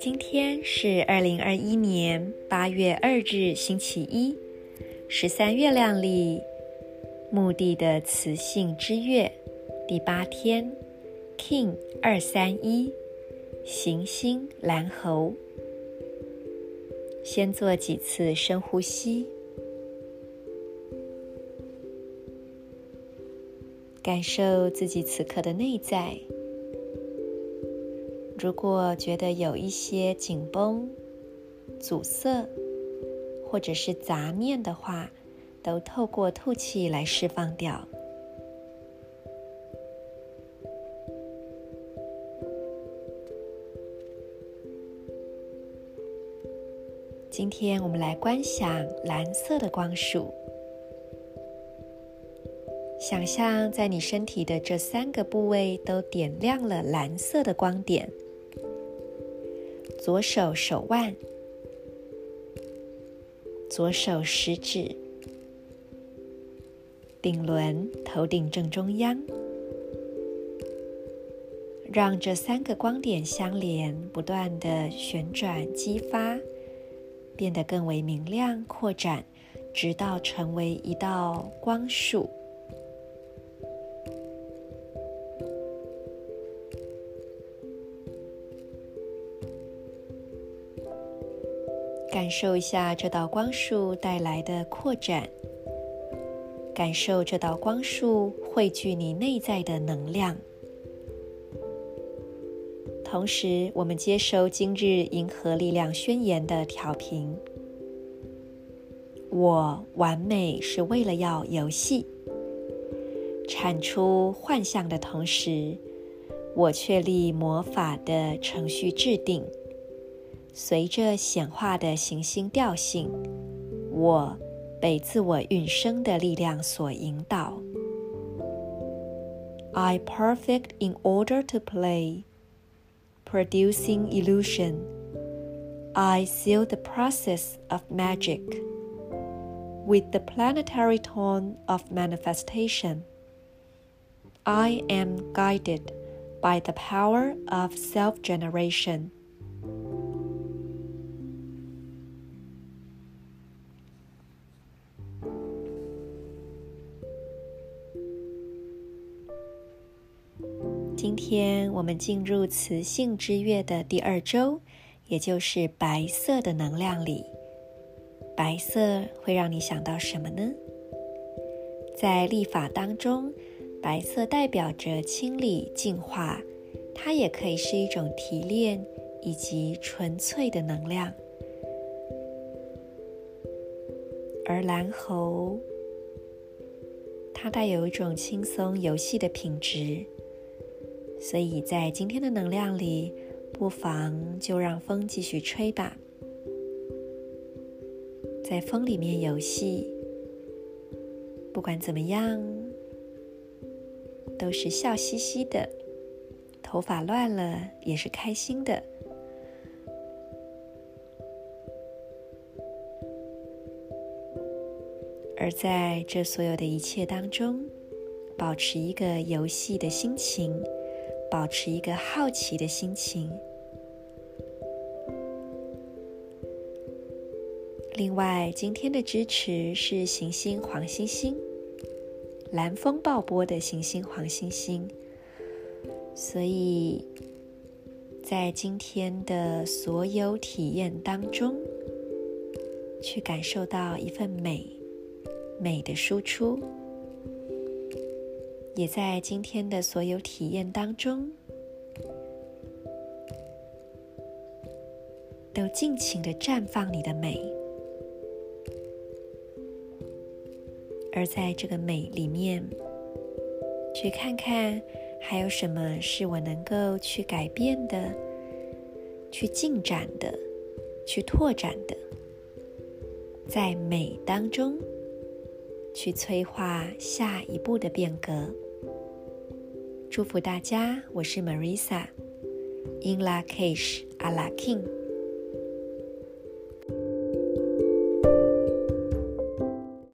今天是二零二一年八月二日，星期一，十三月亮历墓地的雌性之月第八天，King 二三一，行星蓝猴。先做几次深呼吸，感受自己此刻的内在。如果觉得有一些紧绷、阻塞，或者是杂念的话，都透过吐气来释放掉。今天我们来观想蓝色的光束，想象在你身体的这三个部位都点亮了蓝色的光点。左手手腕、左手食指、顶轮、头顶正中央，让这三个光点相连，不断地旋转、激发，变得更为明亮、扩展，直到成为一道光束。感受一下这道光束带来的扩展，感受这道光束汇聚你内在的能量。同时，我们接收今日银河力量宣言的调频。我完美是为了要游戏，产出幻象的同时，我确立魔法的程序制定。随着显化的行星调性，我被自我运生的力量所引导。I perfect in order to play, producing illusion. I seal the process of magic with the planetary tone of manifestation. I am guided by the power of self-generation. 今天我们进入磁性之月的第二周，也就是白色的能量里。白色会让你想到什么呢？在历法当中，白色代表着清理、净化，它也可以是一种提炼以及纯粹的能量。而蓝猴，它带有一种轻松游戏的品质。所以在今天的能量里，不妨就让风继续吹吧，在风里面游戏，不管怎么样，都是笑嘻嘻的，头发乱了也是开心的。而在这所有的一切当中，保持一个游戏的心情。保持一个好奇的心情。另外，今天的支持是行星黄星星，蓝风暴波的行星黄星星。所以，在今天的所有体验当中，去感受到一份美，美的输出。也在今天的所有体验当中，都尽情的绽放你的美，而在这个美里面，去看看还有什么是我能够去改变的、去进展的、去拓展的，在美当中去催化下一步的变革。祝福大家，我是 Marisa，In Lak'ech Ala K'in。